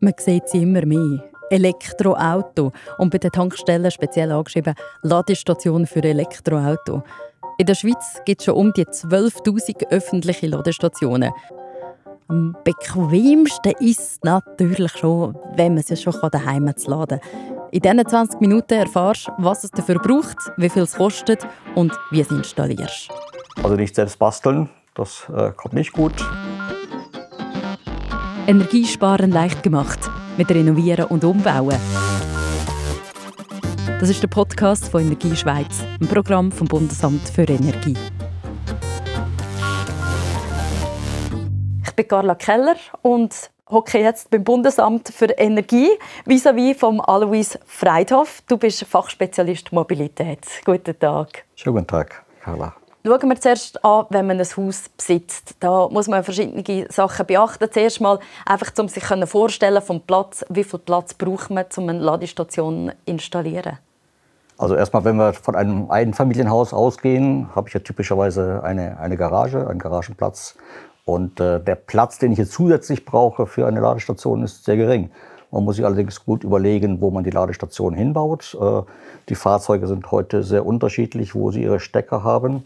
Man sieht sie immer mehr. Elektroauto und bei den Tankstellen speziell angeschrieben Ladestationen für Elektroauto. In der Schweiz gibt es schon um die 12.000 öffentliche Ladestationen. Am bequemsten ist es natürlich schon, wenn man es schon daheim zu laden kann. In diesen 20 Minuten erfährst du, was es dafür braucht, wie viel es kostet und wie es installierst. Also nicht selbst basteln, das äh, kommt nicht gut. Energiesparen leicht gemacht mit Renovieren und Umbauen. Das ist der Podcast von Energie Schweiz, ein Programm vom Bundesamt für Energie. Ich bin Carla Keller und hocke jetzt beim Bundesamt für Energie vis-à-vis vom Alois Freidhoff. Du bist Fachspezialist Mobilität. Guten Tag. Schönen guten Tag, Carla. Schauen wir zuerst an, wenn man ein Haus besitzt. Da muss man verschiedene Sachen beachten. Zuerst mal einfach, um sich vorstellen vom Platz, wie viel Platz braucht man, um eine Ladestation zu installieren. Also erstmal, wenn wir von einem Einfamilienhaus ausgehen, habe ich ja typischerweise eine, eine Garage, einen Garagenplatz. Und äh, der Platz, den ich jetzt zusätzlich brauche für eine Ladestation, ist sehr gering. Man muss sich allerdings gut überlegen, wo man die Ladestation hinbaut. Äh, die Fahrzeuge sind heute sehr unterschiedlich, wo sie ihre Stecker haben.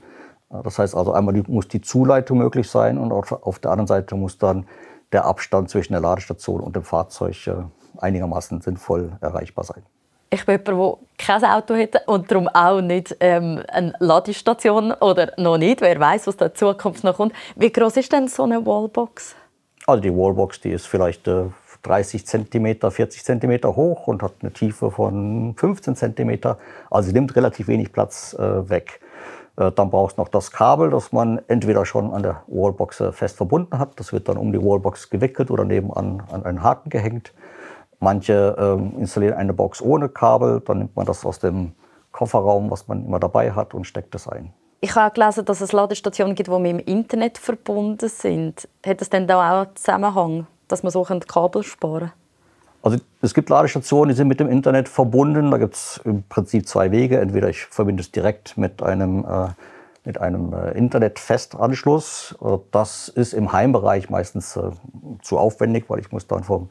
Das heißt also, einmal muss die Zuleitung möglich sein und auf der anderen Seite muss dann der Abstand zwischen der Ladestation und dem Fahrzeug äh, einigermaßen sinnvoll erreichbar sein. Ich bin jemand, der kein Auto hat und darum auch nicht ähm, eine Ladestation oder noch nicht. Wer weiß, was da in Zukunft noch kommt. Wie groß ist denn so eine Wallbox? Also die Wallbox, die ist vielleicht äh, 30 cm, 40 cm hoch und hat eine Tiefe von 15 cm. Also sie nimmt relativ wenig Platz äh, weg. Äh, dann brauchst du noch das Kabel, das man entweder schon an der Wallbox äh, fest verbunden hat. Das wird dann um die Wallbox gewickelt oder nebenan an einen Haken gehängt. Manche ähm, installieren eine Box ohne Kabel. Dann nimmt man das aus dem Kofferraum, was man immer dabei hat, und steckt es ein. Ich habe gelesen, dass es Ladestationen gibt, die mit dem Internet verbunden sind. Hat es denn da auch einen Zusammenhang, dass man so Kabel sparen kann? Also es gibt Ladestationen, die sind mit dem Internet verbunden. Da gibt es im Prinzip zwei Wege. Entweder ich verbinde es direkt mit einem, äh, mit einem äh, Internetfestanschluss. Äh, das ist im Heimbereich meistens äh, zu aufwendig, weil ich muss dann von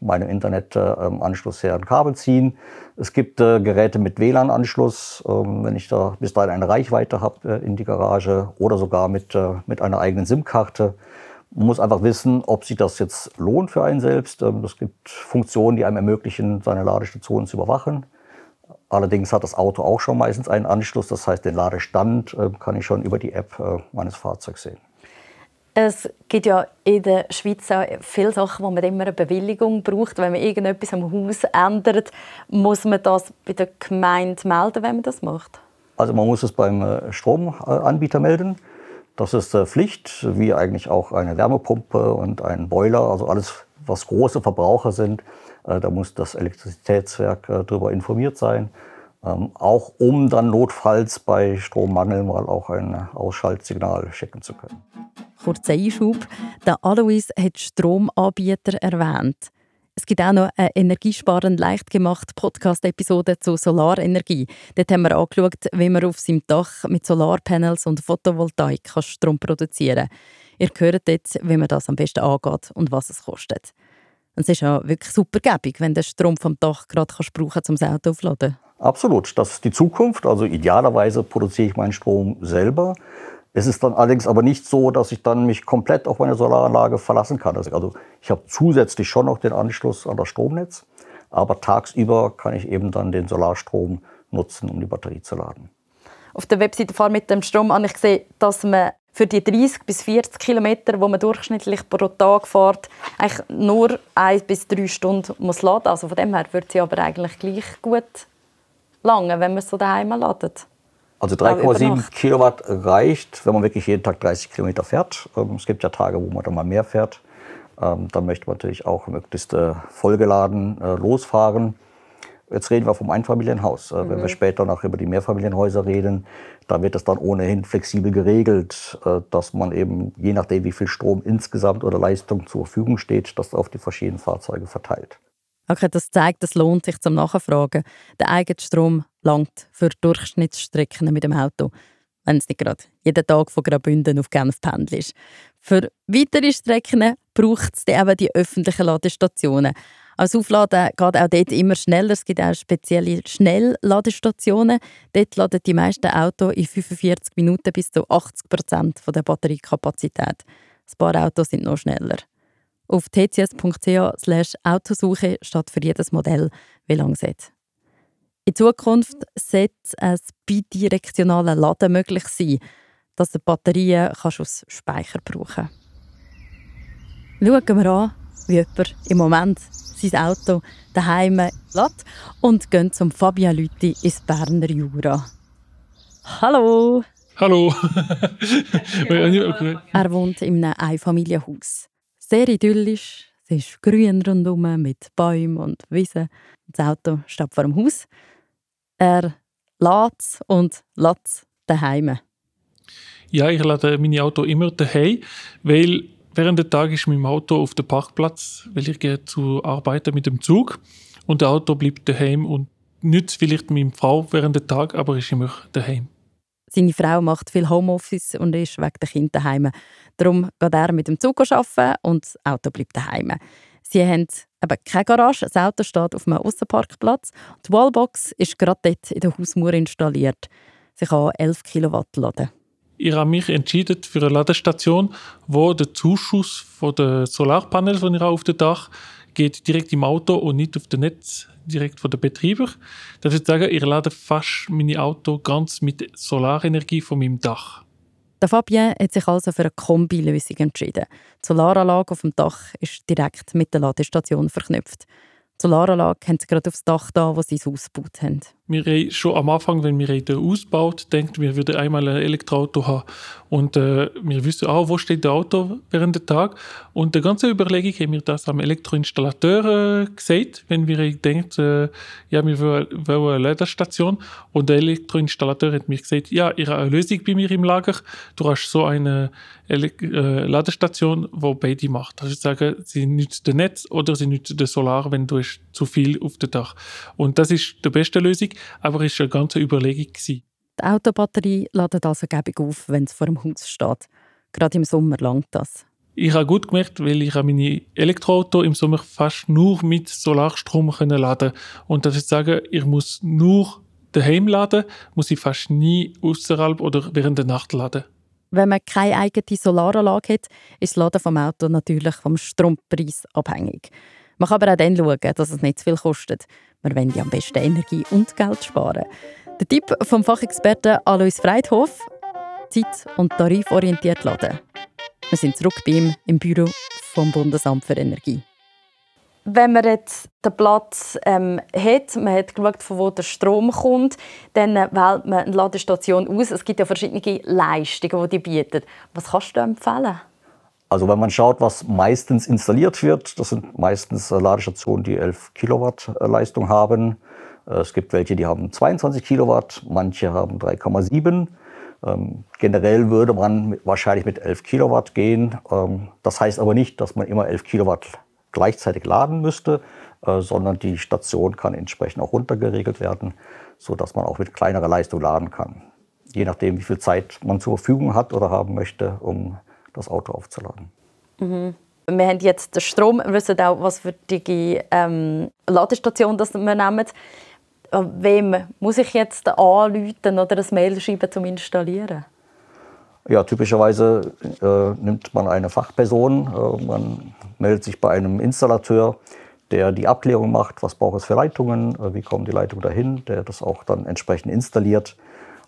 meinem Internetanschluss her ein Kabel ziehen. Es gibt äh, Geräte mit WLAN-Anschluss, ähm, wenn ich da bis dahin eine Reichweite habe äh, in die Garage oder sogar mit, mit einer eigenen SIM-Karte. Man muss einfach wissen, ob sich das jetzt lohnt für einen selbst. Ähm, es gibt Funktionen, die einem ermöglichen, seine Ladestationen zu überwachen. Allerdings hat das Auto auch schon meistens einen Anschluss. Das heißt, den Ladestand ähm, kann ich schon über die App äh, meines Fahrzeugs sehen. Es gibt ja in der Schweiz auch viele Sachen, wo man immer eine Bewilligung braucht. Wenn man irgendetwas am Haus ändert, muss man das bei der Gemeinde melden, wenn man das macht? Also man muss es beim äh, Stromanbieter melden. Das ist äh, Pflicht, wie eigentlich auch eine Wärmepumpe und ein Boiler, also alles, was große Verbraucher sind. Äh, da muss das Elektrizitätswerk äh, darüber informiert sein. Ähm, auch um dann notfalls bei Strommangel mal auch ein Ausschaltsignal schicken zu können. Kurzer Einschub. Der Alois hat Stromanbieter erwähnt. Es gibt auch noch eine energiesparend leicht gemachte Podcast-Episode zu Solarenergie. Dort haben wir angeschaut, wie man auf seinem Dach mit Solarpanels und Photovoltaik Strom produzieren kann. Ihr hört jetzt, wie man das am besten angeht und was es kostet. es ist ja wirklich super gäbig, wenn du Strom vom Dach gerade kannst brauchen um das Auto aufzuladen. Absolut, das ist die Zukunft. Also idealerweise produziere ich meinen Strom selber. Es ist dann allerdings aber nicht so, dass ich dann mich komplett auf meine Solaranlage verlassen kann. Also ich habe zusätzlich schon noch den Anschluss an das Stromnetz, aber tagsüber kann ich eben dann den Solarstrom nutzen, um die Batterie zu laden. Auf der Webseite fahr mit dem Strom an. Ich sehe, dass man für die 30 bis 40 Kilometer, wo man durchschnittlich pro Tag fährt, eigentlich nur ein bis drei Stunden muss laden. Also von dem her wird sie aber eigentlich gleich gut lange, wenn man es so daheim ladet. Also 3,7 Kilowatt reicht, wenn man wirklich jeden Tag 30 Kilometer fährt. Ähm, es gibt ja Tage, wo man dann mal mehr fährt. Ähm, dann möchte man natürlich auch möglichst äh, vollgeladen äh, losfahren. Jetzt reden wir vom Einfamilienhaus. Mhm. Wenn wir mhm. später noch über die Mehrfamilienhäuser reden, da wird es dann ohnehin flexibel geregelt, dass man eben, je nachdem wie viel Strom insgesamt oder Leistung zur Verfügung steht, das auf die verschiedenen Fahrzeuge verteilt. Okay, das zeigt, es lohnt sich zum Nachfragen. Der Eigenstrom langt für Durchschnittsstrecken mit dem Auto. wenn es nicht gerade jeden Tag von Graubünden auf Genf pendelst. Für weitere Strecken braucht es eben die öffentlichen Ladestationen. Als Aufladen geht auch dort immer schneller. Es gibt auch spezielle Schnellladestationen. Dort laden die meisten Autos in 45 Minuten bis zu 80 Prozent der Batteriekapazität. Ein paar Autos sind noch schneller. Auf tcs.ch Autosuche steht für jedes Modell, wie lange es hat. In Zukunft sollte ein bidirektionales Laden möglich sein, dass du Batterien kannst aus Speicher brauchen Schauen wir an, wie jemand im Moment sein Auto daheim lädt und gehen zum Fabian Lüthi ins Berner Jura. Hallo! Hallo! er wohnt in einem Einfamilienhaus. Sehr idyllisch, es ist grün rundherum mit Bäumen und Wiesen. Das Auto steht vor dem Haus. Er lädt und lädt daheim. Ja, ich lade mein Auto immer daheim, weil während des Tages ist mein Auto auf dem Parkplatz, weil ich gehe zu arbeiten mit dem Zug und das Auto bleibt daheim und nützt vielleicht meine Frau während des Tages, aber ist immer daheim. Seine Frau macht viel Homeoffice und ist wegen der Kinder daheim. Darum geht er mit dem Zug arbeiten und das Auto bleibt daheim. Sie haben eben keine Garage, das Auto steht auf einem Aussenparkplatz. Die Wallbox ist gerade dort in der Hausmauer installiert. Sie kann 11 Kilowatt laden ich habe mich entschieden für eine Ladestation, wo der Zuschuss von den Solarpanels, die ich auf dem Dach geht direkt im Auto und nicht auf dem Netz direkt von den Betreiber. Das würde sagen, ich lade fast meine Auto ganz mit Solarenergie von meinem Dach. Der Fabien hat sich also für eine Kombilösung entschieden. Die Solaranlage auf dem Dach ist direkt mit der Ladestation verknüpft. Die Solaranlage haben sie gerade aufs Dach da, wo sie es ausgebaut haben wir haben schon am Anfang, wenn wir den ausbaut, denkt wir würden einmal ein Elektroauto haben. Und äh, wir wissen auch, wo steht das Auto während des Tages und der ganze Überlegung haben wir das am Elektroinstallateur äh, gesagt, wenn wir denkt, äh, ja wir wollen, eine Ladestation. Und der Elektroinstallateur hat mir gesagt, ja, ich habe eine Lösung bei mir im Lager, du hast so eine Ele äh, Ladestation, die beide macht. Also ich sage, sie nützt das Netz oder sie nützt das Solar, wenn du zu viel auf dem Dach. Und das ist die beste Lösung aber es war eine ganze Überlegung. Gewesen. Die Autobatterie ladet also gäbig auf, wenn es vor dem Haus steht. Gerade im Sommer langt das. Ich habe gut gemerkt, weil ich meine Elektroauto im Sommer fast nur mit Solarstrom laden Und das ist sagen, ich muss nur daheim laden, muss ich fast nie außerhalb oder während der Nacht laden. Wenn man keine eigene Solaranlage hat, ist das Laden vom Auto natürlich vom Strompreis abhängig. Man kann aber auch dann schauen, dass es nicht zu viel kostet. Wir wollen ja am besten Energie und Geld sparen. Der Tipp vom Fachexperten Alois Freidhof: Zeit- und tariforientiert laden. Wir sind zurück bei ihm im Büro vom Bundesamt für Energie. Wenn man jetzt den Platz ähm, hat, man hat geschaut, von wo der Strom kommt, dann wählt man eine Ladestation aus. Es gibt ja verschiedene Leistungen, die die bieten. Was kannst du empfehlen? Also wenn man schaut, was meistens installiert wird, das sind meistens äh, Ladestationen, die 11 Kilowatt äh, Leistung haben. Äh, es gibt welche, die haben 22 Kilowatt, manche haben 3,7. Ähm, generell würde man wahrscheinlich mit 11 Kilowatt gehen. Ähm, das heißt aber nicht, dass man immer 11 Kilowatt gleichzeitig laden müsste, sondern die Station kann entsprechend auch runtergeregelt werden, sodass man auch mit kleinerer Leistung laden kann. Je nachdem, wie viel Zeit man zur Verfügung hat oder haben möchte, um das Auto aufzuladen. Mhm. Wir haben jetzt den Strom, wir wissen auch, was für die ähm, Ladestation das wir nehmen. Wem muss ich jetzt anrufen oder ein Mail schreiben zum Installieren? Ja, typischerweise äh, nimmt man eine Fachperson, äh, man meldet sich bei einem Installateur, der die Abklärung macht, was braucht es für Leitungen, äh, wie kommen die Leitungen dahin, der das auch dann entsprechend installiert.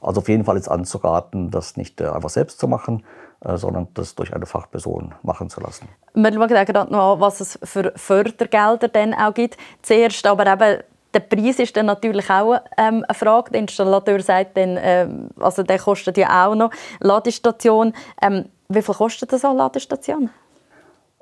Also auf jeden Fall ist anzuraten, das nicht äh, einfach selbst zu machen, sondern das durch eine Fachperson machen zu lassen. Wir schauen gerade noch an, was es für Fördergelder dann auch gibt. Zuerst aber eben der Preis ist dann natürlich auch ähm, eine Frage. Der Installateur sagt dann, ähm, also der kostet ja auch noch Ladestation. Ähm, wie viel kostet das eine Ladestation?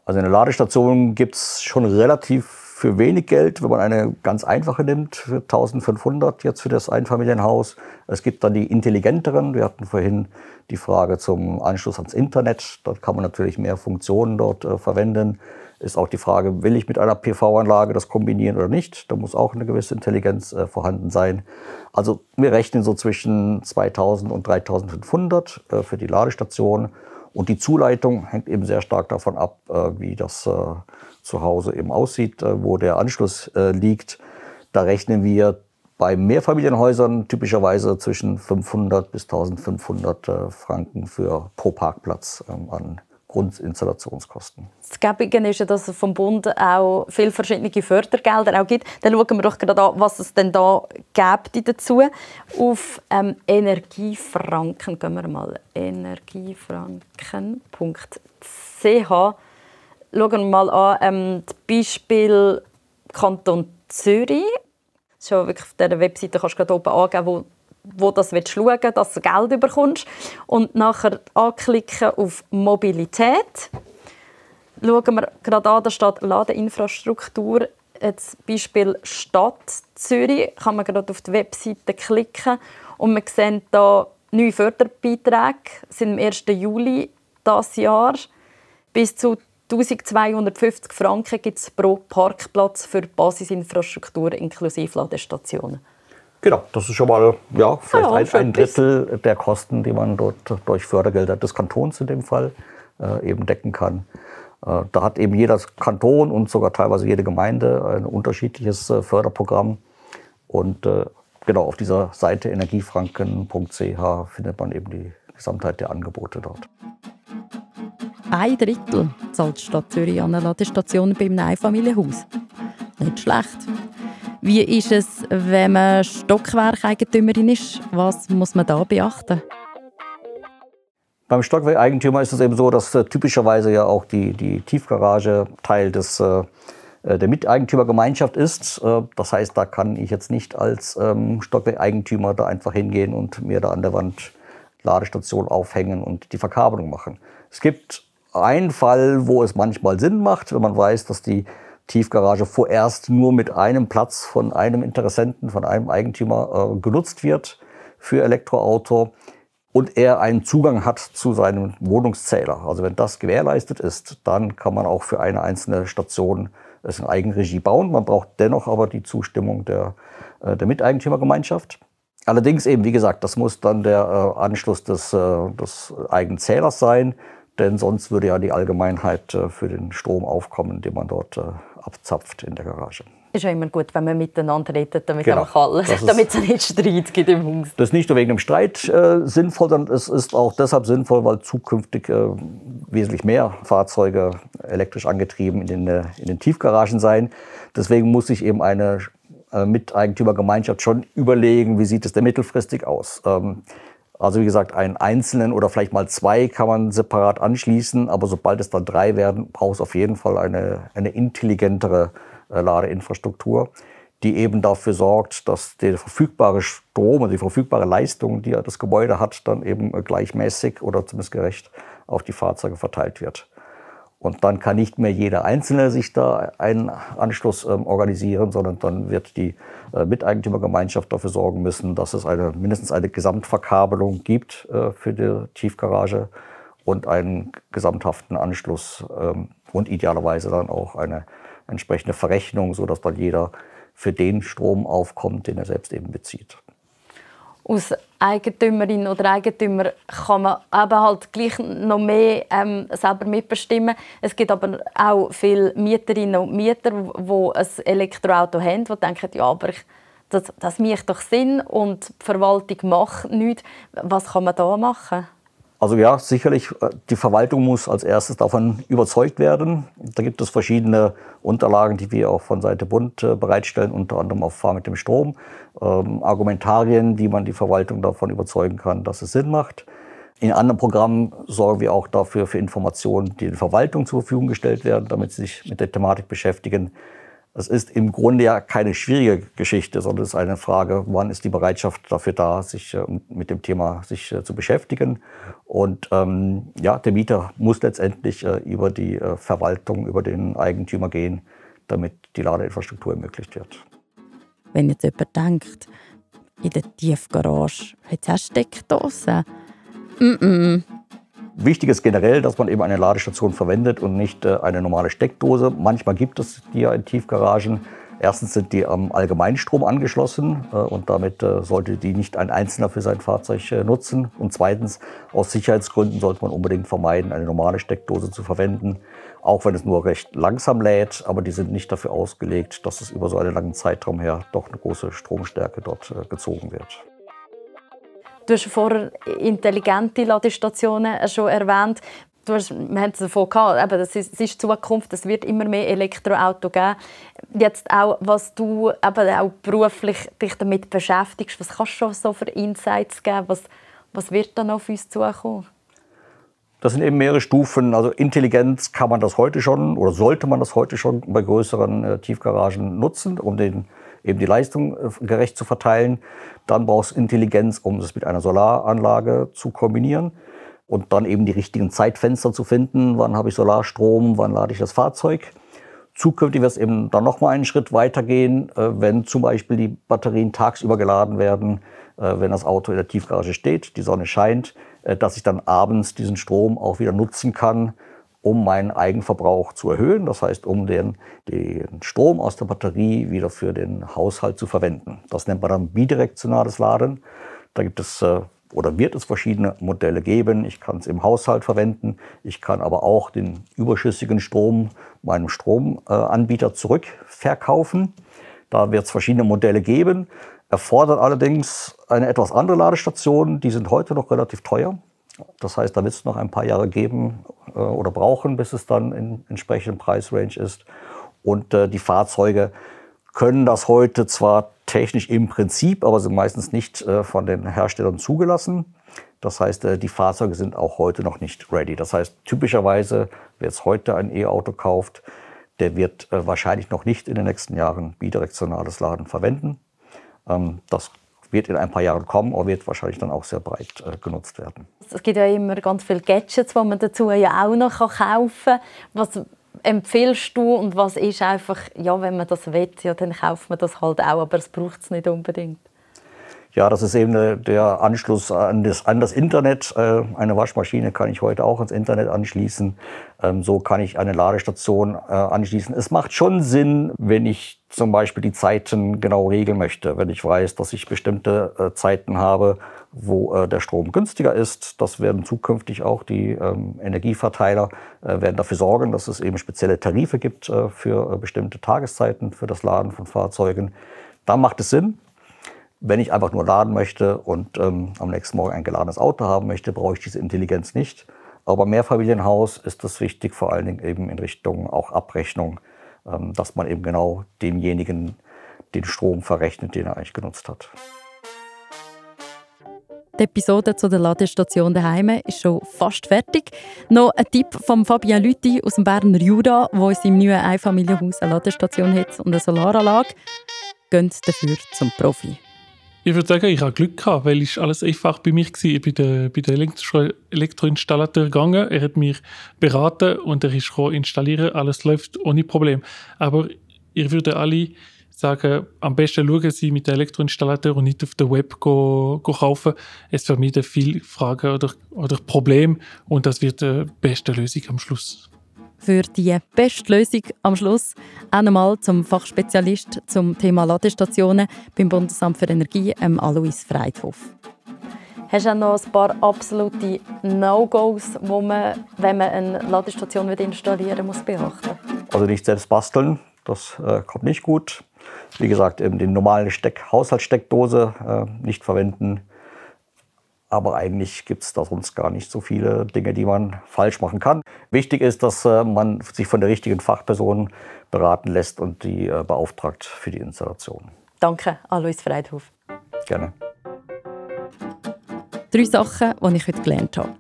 Also eine Ladestation gibt es schon relativ für wenig Geld, wenn man eine ganz einfache nimmt, für 1500 jetzt für das Einfamilienhaus. Es gibt dann die intelligenteren. Wir hatten vorhin die Frage zum Anschluss ans Internet. Dort kann man natürlich mehr Funktionen dort äh, verwenden. ist auch die Frage, will ich mit einer PV-Anlage das kombinieren oder nicht? Da muss auch eine gewisse Intelligenz äh, vorhanden sein. Also wir rechnen so zwischen 2000 und 3500 äh, für die Ladestation. Und die Zuleitung hängt eben sehr stark davon ab, äh, wie das äh, zu Hause eben aussieht, äh, wo der Anschluss liegt. Da rechnen wir bei Mehrfamilienhäusern typischerweise zwischen 500 bis 1500 äh, Franken für pro Parkplatz ähm, an Grundinstallationskosten. Das Gäbige ist ja, dass es vom Bund auch viele verschiedene Fördergelder auch gibt. Dann schauen wir doch gerade an, was es denn da gibt dazu. Auf ähm, Energiefranken gehen wir mal. Energiefranken.ch Schauen wir mal an, ähm, das Beispiel Kanton Zürich. Schon wirklich auf dieser Webseite kannst du gerade oben angeben, wo wo das willst schauen dass du Geld bekommst. Und nachher anklicken auf Mobilität. Schauen wir gerade an, da steht Ladeinfrastruktur. Das Beispiel Stadt Zürich kann man gerade auf die Webseite klicken und man sieht hier neue Förderbeiträge sind am 1. Juli dieses Jahr. Bis zu 1250 Franken gibt es pro Parkplatz für Basisinfrastruktur inklusive Ladestationen. Genau, das ist schon mal ja, vielleicht ja, ein, ein Drittel der Kosten, die man dort durch Fördergelder des Kantons in dem Fall äh, eben decken kann. Äh, da hat eben jeder Kanton und sogar teilweise jede Gemeinde ein unterschiedliches äh, Förderprogramm. Und äh, genau auf dieser Seite energiefranken.ch findet man eben die Gesamtheit der Angebote dort. Ein Drittel zahlt die Stadt Zürich an eine Ladestation beim Einfamilienhaus. Nicht schlecht. Wie ist es, wenn man Stockwerkeigentümerin ist? Was muss man da beachten? Beim Stockwerkeigentümer ist es eben so, dass äh, typischerweise ja auch die, die Tiefgarage Teil des, äh, äh der Miteigentümergemeinschaft ist. Äh, das heißt, da kann ich jetzt nicht als ähm, Stockwerkeigentümer da einfach hingehen und mir da an der Wand Ladestation aufhängen und die Verkabelung machen. Es gibt einen Fall, wo es manchmal Sinn macht, wenn man weiß, dass die Tiefgarage vorerst nur mit einem Platz von einem Interessenten, von einem Eigentümer äh, genutzt wird für Elektroauto und er einen Zugang hat zu seinem Wohnungszähler. Also wenn das gewährleistet ist, dann kann man auch für eine einzelne Station es in Eigenregie bauen. Man braucht dennoch aber die Zustimmung der, äh, der Miteigentümergemeinschaft. Allerdings eben, wie gesagt, das muss dann der äh, Anschluss des, äh, des eigenen Zählers sein, denn sonst würde ja die Allgemeinheit äh, für den Strom aufkommen, den man dort äh, abzapft in der Garage. Ist ja immer gut, wenn man miteinander redet, damit genau. damit es nicht Streit gibt im Haus. Das ist nicht nur wegen dem Streit äh, sinnvoll, sondern es ist auch deshalb sinnvoll, weil zukünftig äh, wesentlich mehr Fahrzeuge elektrisch angetrieben in den, äh, in den Tiefgaragen sein. Deswegen muss sich eben eine äh, Miteigentümergemeinschaft schon überlegen, wie sieht es denn mittelfristig aus. Ähm, also wie gesagt, einen einzelnen oder vielleicht mal zwei kann man separat anschließen, aber sobald es dann drei werden, braucht es auf jeden Fall eine, eine intelligentere äh, Ladeinfrastruktur, die eben dafür sorgt, dass der verfügbare Strom und die verfügbare Leistung, die das Gebäude hat, dann eben gleichmäßig oder zumindest gerecht auf die Fahrzeuge verteilt wird. Und dann kann nicht mehr jeder Einzelne sich da einen Anschluss ähm, organisieren, sondern dann wird die äh, Miteigentümergemeinschaft dafür sorgen müssen, dass es eine, mindestens eine Gesamtverkabelung gibt äh, für die Tiefgarage und einen gesamthaften Anschluss ähm, und idealerweise dann auch eine entsprechende Verrechnung, sodass dann jeder für den Strom aufkommt, den er selbst eben bezieht. Als Eigentümerin oder Eigentümer kann man eben halt gleich noch mehr ähm, selber mitbestimmen. Es gibt aber auch viele Mieterinnen und Mieter, die ein Elektroauto haben, die denken, ja, aber ich, das, das macht doch Sinn und die Verwaltung macht nichts. Was kann man da machen? Also ja, sicherlich, äh, die Verwaltung muss als erstes davon überzeugt werden. Da gibt es verschiedene Unterlagen, die wir auch von Seite Bund äh, bereitstellen, unter anderem auf Fahr mit dem Strom, ähm, Argumentarien, wie man die Verwaltung davon überzeugen kann, dass es Sinn macht. In anderen Programmen sorgen wir auch dafür für Informationen, die der Verwaltung zur Verfügung gestellt werden, damit sie sich mit der Thematik beschäftigen. Das ist im Grunde ja keine schwierige Geschichte, sondern es ist eine Frage, wann ist die Bereitschaft dafür da, sich äh, mit dem Thema sich äh, zu beschäftigen. Und ähm, ja, der Mieter muss letztendlich äh, über die äh, Verwaltung, über den Eigentümer gehen, damit die Ladeinfrastruktur ermöglicht wird. Wenn jetzt jemand denkt, in der Tiefgarage hat es auch Steckdosen. Mm -mm. Wichtig ist generell, dass man eben eine Ladestation verwendet und nicht äh, eine normale Steckdose. Manchmal gibt es die ja in Tiefgaragen. Erstens sind die am Allgemeinstrom angeschlossen äh, und damit äh, sollte die nicht ein Einzelner für sein Fahrzeug nutzen. Und zweitens, aus Sicherheitsgründen sollte man unbedingt vermeiden, eine normale Steckdose zu verwenden, auch wenn es nur recht langsam lädt. Aber die sind nicht dafür ausgelegt, dass es über so einen langen Zeitraum her doch eine große Stromstärke dort gezogen wird. Du hast vorher intelligente Ladestationen schon erwähnt. Du hast, wir haben es davon gehabt, eben, das ist, das ist Zukunft, es wird immer mehr Elektroauto geben. Jetzt auch, was du eben auch beruflich dich damit beschäftigst, was kannst du schon so für Insights geben? Was, was wird da noch auf uns zukommen? Das sind eben mehrere Stufen. Also Intelligenz kann man das heute schon oder sollte man das heute schon bei größeren äh, Tiefgaragen nutzen, um den eben die Leistung äh, gerecht zu verteilen. Dann brauchst du Intelligenz, um es mit einer Solaranlage zu kombinieren und dann eben die richtigen Zeitfenster zu finden. Wann habe ich Solarstrom, wann lade ich das Fahrzeug? Zukünftig wird es eben dann noch mal einen Schritt weitergehen, äh, wenn zum Beispiel die Batterien tagsüber geladen werden, äh, wenn das Auto in der Tiefgarage steht, die Sonne scheint, dass ich dann abends diesen Strom auch wieder nutzen kann, um meinen Eigenverbrauch zu erhöhen. Das heißt, um den, den Strom aus der Batterie wieder für den Haushalt zu verwenden. Das nennt man dann bidirektionales Laden. Da gibt es äh, oder wird es verschiedene Modelle geben. Ich kann es im Haushalt verwenden. Ich kann aber auch den überschüssigen Strom meinem Stromanbieter zurückverkaufen. Da wird es verschiedene Modelle geben. Erfordert allerdings eine etwas andere Ladestation. Die sind heute noch relativ teuer. Das heißt, da wird es noch ein paar Jahre geben äh, oder brauchen, bis es dann in entsprechenden Preisrange ist. Und äh, die Fahrzeuge können das heute zwar technisch im Prinzip, aber sind meistens nicht äh, von den Herstellern zugelassen. Das heißt, äh, die Fahrzeuge sind auch heute noch nicht ready. Das heißt, typischerweise, wer jetzt heute ein E-Auto kauft, der wird äh, wahrscheinlich noch nicht in den nächsten Jahren bidirektionales Laden verwenden. Ähm, das wird in ein paar Jahren kommen, aber wird wahrscheinlich dann auch sehr breit äh, genutzt werden. Es gibt ja immer ganz viele Gadgets, die man dazu ja auch noch kaufen kann. Was empfiehlst du und was ist einfach, ja, wenn man das will, ja, dann kauft man das halt auch, aber es braucht es nicht unbedingt. Ja, das ist eben der Anschluss an das, an das Internet. Äh, eine Waschmaschine kann ich heute auch ins Internet anschließen. Ähm, so kann ich eine Ladestation äh, anschließen. Es macht schon Sinn, wenn ich zum Beispiel die Zeiten genau regeln möchte. Wenn ich weiß, dass ich bestimmte äh, Zeiten habe, wo der Strom günstiger ist. Das werden zukünftig auch die ähm, Energieverteiler werden dafür sorgen, dass es eben spezielle Tarife gibt für bestimmte Tageszeiten für das Laden von Fahrzeugen. Da macht es Sinn. Wenn ich einfach nur laden möchte und ähm, am nächsten Morgen ein geladenes Auto haben möchte, brauche ich diese Intelligenz nicht. Aber beim Mehrfamilienhaus ist das wichtig, vor allen Dingen eben in Richtung auch Abrechnung, ähm, dass man eben genau demjenigen den Strom verrechnet, den er eigentlich genutzt hat. Die Episode zu der Ladestation daheim ist schon fast fertig. Noch ein Tipp von Fabian Lüthi aus dem Berner Jura, der in seinem neuen Einfamilienhaus eine Ladestation hat und eine Solaranlage. Geht dafür zum Profi. Ich würde sagen, ich habe Glück gehabt, weil es alles einfach bei mir war. Ich bin bei der Elektro Elektroinstallateur gegangen, er hat mich beraten und er ist installieren. Alles läuft ohne Problem. Aber ich würde alle sagen, am besten schauen Sie mit dem Elektroinstallateur und nicht auf der Web go, go kaufen. Es vermeidet viele Fragen oder, oder Probleme und das wird die beste Lösung am Schluss für die beste Lösung am Schluss nochmal zum Fachspezialist zum Thema Ladestationen beim Bundesamt für Energie, ähm, Alois Freidhof. Hast du auch noch ein paar absolute No-Gos, die man, wenn man eine Ladestation installieren muss, beachten Also nicht selbst basteln, das äh, kommt nicht gut. Wie gesagt, eben die normale Steck Haushaltssteckdose äh, nicht verwenden. Aber eigentlich gibt es da sonst gar nicht so viele Dinge, die man falsch machen kann. Wichtig ist, dass äh, man sich von der richtigen Fachperson beraten lässt und die äh, beauftragt für die Installation. Danke, Alois Freidhof. Gerne. Drei Sachen, die ich heute gelernt habe.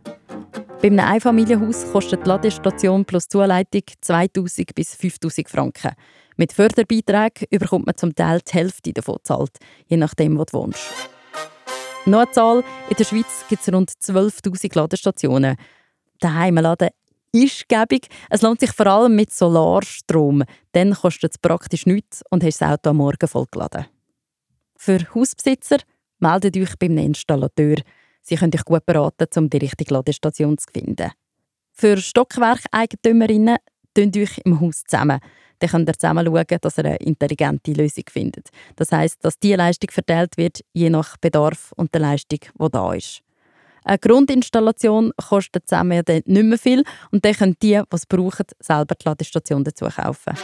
Bei einem Einfamilienhaus kostet die Ladestation plus Zuleitung 2000 bis 5000 Franken. Mit Förderbeiträgen bekommt man zum Teil die Hälfte davon zahlt, je nachdem, wo du wohnst. Noch eine Zahl. In der Schweiz gibt es rund 12'000 Ladestationen. Der Heiምላden ist gäbig. Es lohnt sich vor allem mit Solarstrom. Dann kostet es praktisch nichts und hast das Auto am Morgen vollgeladen. Für Hausbesitzer meldet euch beim Installateur. Sie können euch gut beraten, um die richtige Ladestation zu finden. Für Stockwerkeigentümerinnen tun euch im Haus zusammen. Dann könnt ihr zusammen schauen, dass ihr eine intelligente Lösung findet. Das heißt, dass die Leistung verteilt wird, je nach Bedarf und der Leistung, die da ist. Eine Grundinstallation kostet zusammen dann nicht mehr viel und dann können die, die es brauchen, selber die Ladestation dazu kaufen.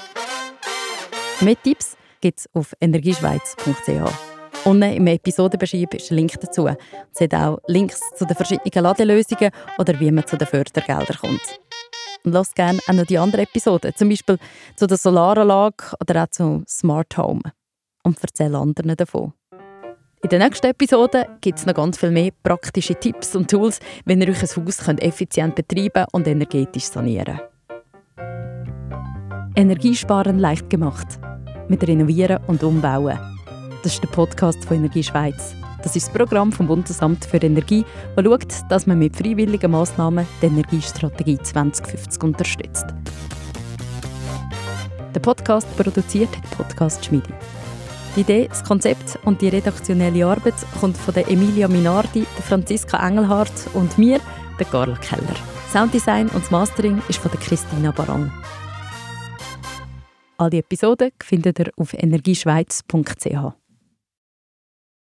Mehr Tipps gibt es auf energieschweiz.ch. Unten im Episodenbeschreib ist ein Link dazu. Es hat auch Links zu den verschiedenen Ladelösungen oder wie man zu den Fördergeldern kommt. Und lasst gerne auch noch die anderen Episoden, zum Beispiel zu der Solaranlage oder auch zu Smart Home. Und erzähle anderen davon. In der nächsten Episode gibt es noch ganz viel mehr praktische Tipps und Tools, wenn ihr euch ein Haus könnt effizient betreiben und energetisch sanieren Energiesparen leicht gemacht. Mit Renovieren und Umbauen. Das ist der Podcast von Energie Schweiz. Das ist das Programm vom Bundesamt für Energie, das schaut, dass man mit freiwilligen Massnahmen die Energiestrategie 2050 unterstützt. Der Podcast produziert die Podcast Schmiede. Die Idee, das Konzept und die redaktionelle Arbeit kommt von der Emilia Minardi, der Franziska Engelhardt und mir, der Carla Keller. Sounddesign und das Mastering ist von der Christina Baran. Alle Episoden findet ihr auf energieschweiz.ch.